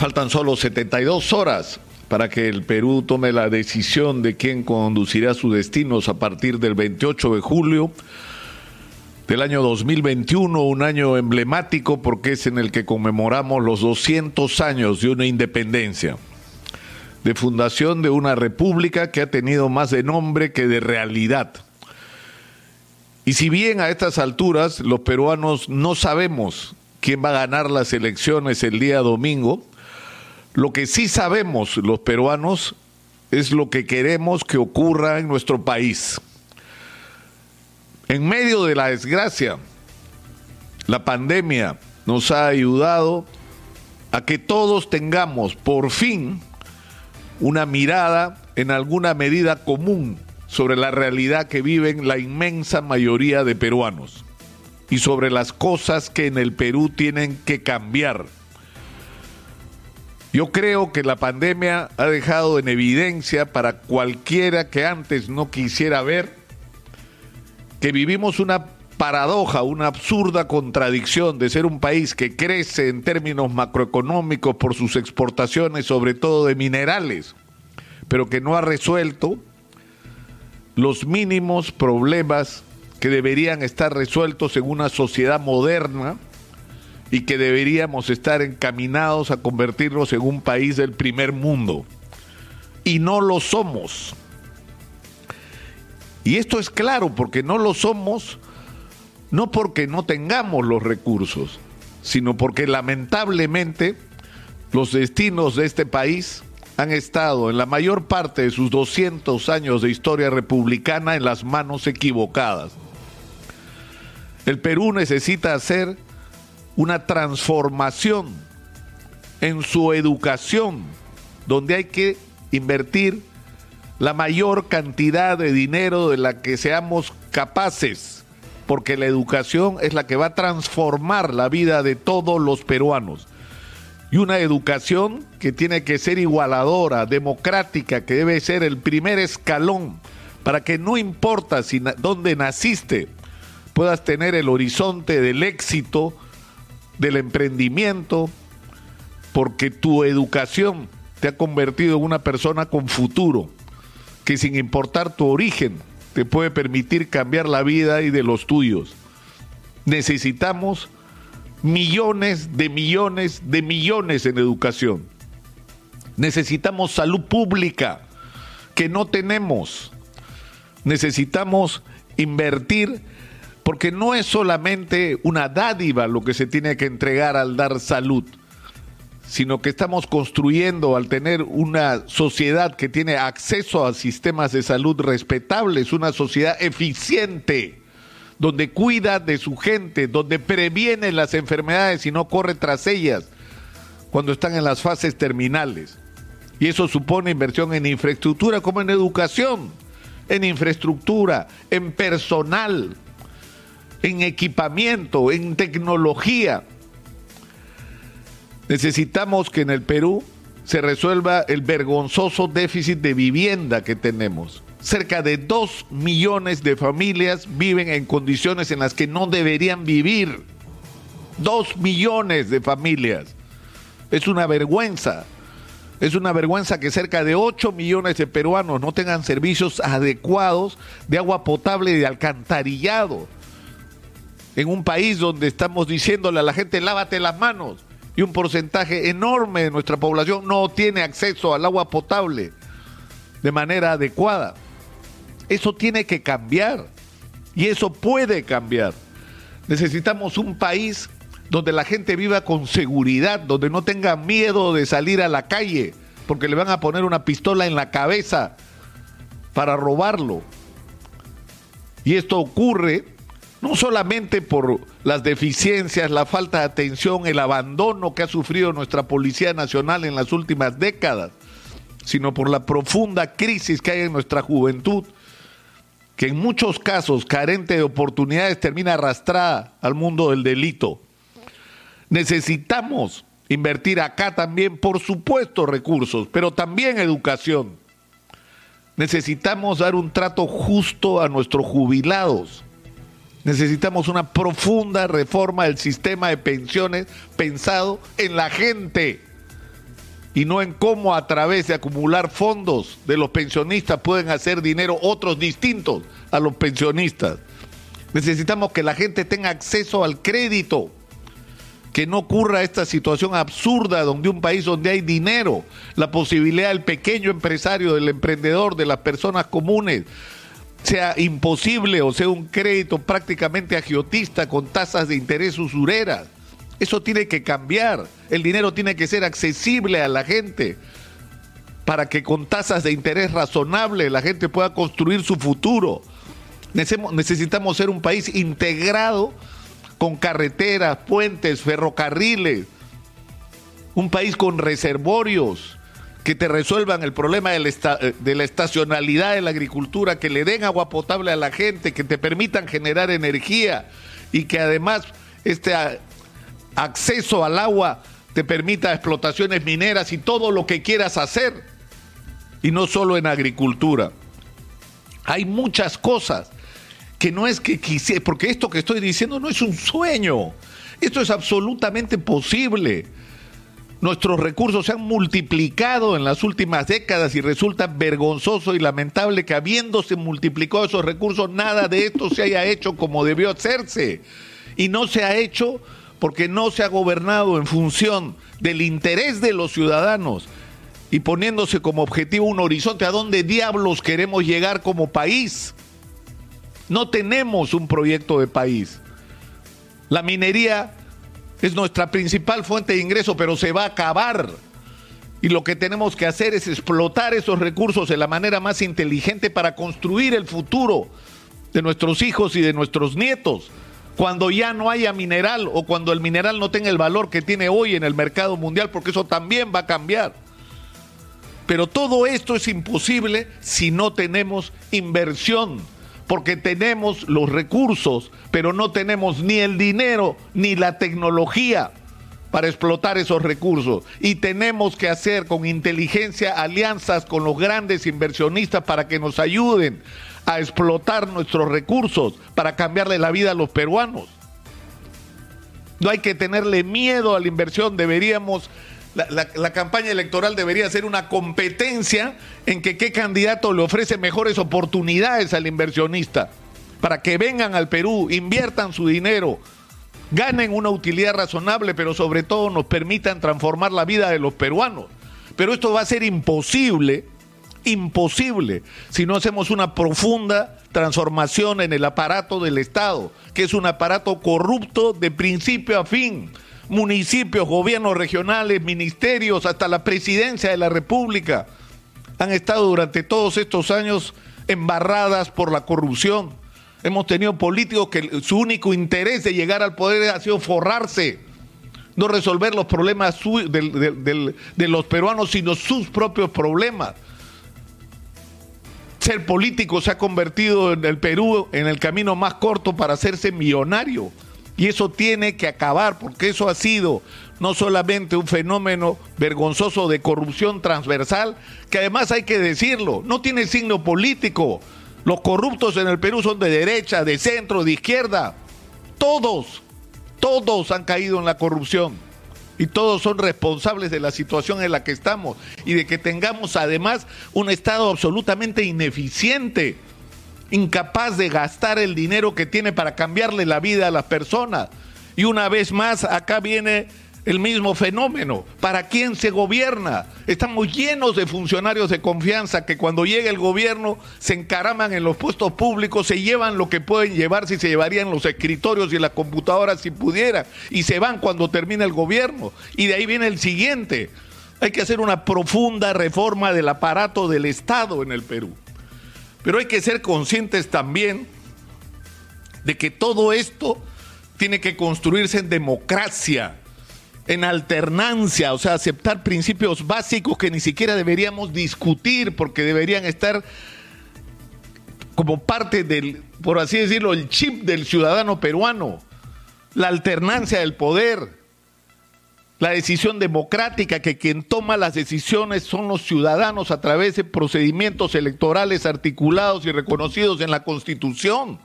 Faltan solo 72 horas para que el Perú tome la decisión de quién conducirá sus destinos a partir del 28 de julio del año 2021, un año emblemático porque es en el que conmemoramos los 200 años de una independencia, de fundación de una república que ha tenido más de nombre que de realidad. Y si bien a estas alturas los peruanos no sabemos quién va a ganar las elecciones el día domingo, lo que sí sabemos los peruanos es lo que queremos que ocurra en nuestro país. En medio de la desgracia, la pandemia nos ha ayudado a que todos tengamos por fin una mirada en alguna medida común sobre la realidad que viven la inmensa mayoría de peruanos y sobre las cosas que en el Perú tienen que cambiar yo creo que la pandemia ha dejado en evidencia para cualquiera que antes no quisiera ver que vivimos una paradoja, una absurda contradicción de ser un país que crece en términos macroeconómicos por sus exportaciones, sobre todo de minerales, pero que no ha resuelto los mínimos problemas que deberían estar resueltos en una sociedad moderna y que deberíamos estar encaminados a convertirnos en un país del primer mundo. Y no lo somos. Y esto es claro, porque no lo somos, no porque no tengamos los recursos, sino porque lamentablemente los destinos de este país han estado en la mayor parte de sus 200 años de historia republicana en las manos equivocadas. El Perú necesita hacer una transformación en su educación, donde hay que invertir la mayor cantidad de dinero de la que seamos capaces, porque la educación es la que va a transformar la vida de todos los peruanos. Y una educación que tiene que ser igualadora, democrática, que debe ser el primer escalón para que no importa si dónde naciste, puedas tener el horizonte del éxito, del emprendimiento, porque tu educación te ha convertido en una persona con futuro, que sin importar tu origen, te puede permitir cambiar la vida y de los tuyos. Necesitamos millones de millones de millones en educación. Necesitamos salud pública, que no tenemos. Necesitamos invertir porque no es solamente una dádiva lo que se tiene que entregar al dar salud, sino que estamos construyendo al tener una sociedad que tiene acceso a sistemas de salud respetables, una sociedad eficiente, donde cuida de su gente, donde previene las enfermedades y no corre tras ellas cuando están en las fases terminales. Y eso supone inversión en infraestructura como en educación, en infraestructura, en personal, en equipamiento, en tecnología. Necesitamos que en el Perú se resuelva el vergonzoso déficit de vivienda que tenemos. Cerca de dos millones de familias viven en condiciones en las que no deberían vivir. Dos millones de familias. Es una vergüenza. Es una vergüenza que cerca de 8 millones de peruanos no tengan servicios adecuados de agua potable y de alcantarillado en un país donde estamos diciéndole a la gente lávate las manos y un porcentaje enorme de nuestra población no tiene acceso al agua potable de manera adecuada. Eso tiene que cambiar y eso puede cambiar. Necesitamos un país donde la gente viva con seguridad, donde no tenga miedo de salir a la calle porque le van a poner una pistola en la cabeza para robarlo. Y esto ocurre no solamente por las deficiencias, la falta de atención, el abandono que ha sufrido nuestra Policía Nacional en las últimas décadas, sino por la profunda crisis que hay en nuestra juventud, que en muchos casos, carente de oportunidades, termina arrastrada al mundo del delito. Necesitamos invertir acá también, por supuesto, recursos, pero también educación. Necesitamos dar un trato justo a nuestros jubilados Necesitamos una profunda reforma del sistema de pensiones pensado en la gente, y no en cómo a través de acumular fondos de los pensionistas pueden hacer dinero otros distintos a los pensionistas. Necesitamos que la gente tenga acceso al crédito, que no ocurra esta situación absurda donde un país donde hay dinero, la posibilidad del pequeño empresario, del emprendedor, de las personas comunes, sea imposible o sea un crédito prácticamente agiotista con tasas de interés usureras. Eso tiene que cambiar. El dinero tiene que ser accesible a la gente para que con tasas de interés razonables la gente pueda construir su futuro. Necesitamos ser un país integrado con carreteras, puentes, ferrocarriles, un país con reservorios que te resuelvan el problema de la, de la, estacionalidad de la agricultura, que le den agua potable a la gente, que te permitan generar energía y que además este acceso al agua te permita explotaciones mineras y todo lo que quieras hacer, y no solo en agricultura. Hay muchas cosas que no es que quisiera, porque esto que estoy diciendo no es un sueño, esto es absolutamente posible. Nuestros recursos se han multiplicado en las últimas décadas y resulta vergonzoso y lamentable que habiéndose multiplicado esos recursos, nada de esto se haya hecho como debió hacerse. Y no se ha hecho porque no se ha gobernado en función del interés de los ciudadanos y poniéndose como objetivo un horizonte a dónde diablos queremos llegar como país. No tenemos un proyecto de país. La minería es nuestra principal fuente de ingreso, pero se va a acabar. Y lo que tenemos que hacer es explotar esos recursos de la manera más inteligente para construir el futuro de nuestros hijos y de nuestros nietos. Cuando ya no haya mineral o cuando el mineral no tenga el valor que tiene hoy en el mercado mundial, porque eso también va a cambiar. Pero todo esto es imposible si no tenemos inversión porque tenemos los recursos, pero no tenemos ni el dinero ni la tecnología para explotar esos recursos. Y tenemos que hacer con inteligencia alianzas con los grandes inversionistas para que nos ayuden a explotar nuestros recursos, para cambiarle la vida a los peruanos. No hay que tenerle miedo a la inversión, deberíamos la, campaña electoral debería ser una competencia en que qué candidato le ofrece mejores oportunidades al inversionista para que vengan al Perú, inviertan su dinero, ganen una utilidad razonable, pero sobre todo nos permitan transformar la vida de los peruanos. Pero esto va a ser imposible, imposible, si no hacemos una profunda transformación en el aparato del Estado, que es un aparato corrupto de principio a fin municipios, gobiernos regionales, ministerios, hasta la presidencia de la República, han estado durante todos estos años embarradas por la corrupción. Hemos tenido políticos que su único interés de llegar al poder ha sido forrarse, no resolver los problemas de los peruanos, sino sus propios problemas. Ser político se ha convertido en el Perú en el camino más corto para hacerse millonario. Y eso tiene que acabar, porque eso ha sido no solamente un fenómeno vergonzoso de corrupción transversal, que además hay que decirlo, no tiene signo político. Los corruptos en el Perú son de derecha, de centro, de izquierda. Todos, todos han caído en la corrupción. Y todos son responsables de la situación en la que estamos. Y de que tengamos además un Estado absolutamente ineficiente incapaz de gastar el dinero que tiene para cambiarle la vida a las personas. Y una vez más, acá viene el mismo fenómeno. ¿Para quién se gobierna? Estamos llenos de funcionarios de confianza que cuando llega el gobierno se encaraman en los puestos públicos, se llevan lo que pueden llevar si se llevarían los escritorios y las computadoras si pudieran, y se van cuando termina el gobierno. Y de ahí viene el siguiente. Hay que hacer una profunda reforma del aparato del Estado en el Perú. Pero hay que ser conscientes también de que todo esto tiene que construirse en democracia, en alternancia, o sea, aceptar principios básicos que ni siquiera deberíamos discutir porque deberían estar como parte del, por así decirlo, el chip del ciudadano peruano, la alternancia del poder, la decisión democrática, que quien toma las decisiones son los ciudadanos a través de procedimientos electorales articulados y reconocidos en la Constitución,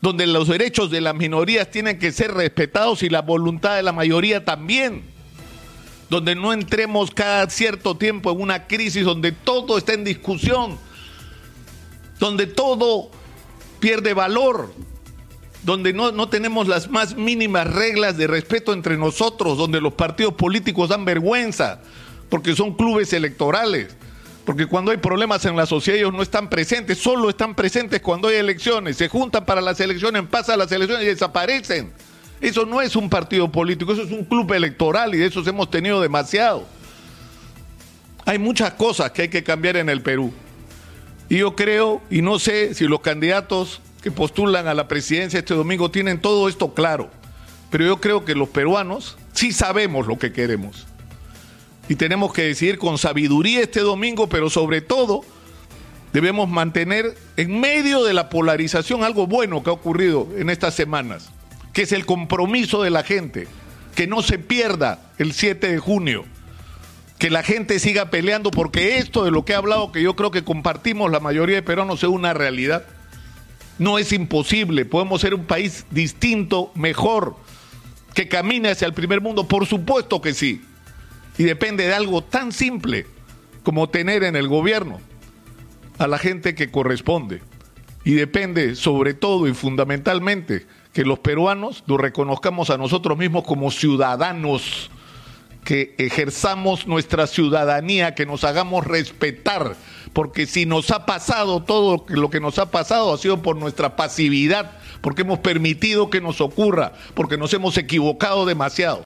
donde los derechos de las minorías tienen que ser respetados y la voluntad de la mayoría también. donde no entremos cada cierto tiempo en una crisis donde todo está en discusión, donde todo pierde valor, donde no, no, tenemos las más mínimas reglas de respeto entre nosotros, donde los partidos políticos dan vergüenza, porque son clubes electorales, porque cuando hay problemas en la sociedad ellos no están presentes, solo están presentes cuando hay elecciones, se juntan para las elecciones, pasan las elecciones y desaparecen. Eso no es un partido político, eso es un club electoral y de esos hemos tenido demasiado. Hay muchas cosas que hay que cambiar en el Perú. Y yo creo, y no sé si los candidatos que postulan a la presidencia este domingo tienen todo esto claro, pero yo creo que los peruanos sí sabemos lo que queremos. Y tenemos que decidir con sabiduría este domingo, pero sobre todo debemos mantener en medio de la polarización algo bueno que ha ocurrido en estas semanas que es el compromiso de la gente, que no se pierda el 7 de junio, que la gente siga peleando, porque esto de lo que he hablado, que yo creo que compartimos la mayoría de peruanos, es una realidad. No es imposible, podemos ser un país distinto, mejor, que camine hacia el primer mundo, por supuesto que sí. Y depende de algo tan simple como tener en el gobierno a la gente que corresponde. Y depende sobre todo y fundamentalmente que los peruanos nos reconozcamos a nosotros mismos como ciudadanos, que ejerzamos nuestra ciudadanía, que nos hagamos respetar, porque si nos ha pasado todo lo que nos ha pasado ha sido por nuestra pasividad, porque hemos permitido que nos ocurra, porque nos hemos equivocado demasiado.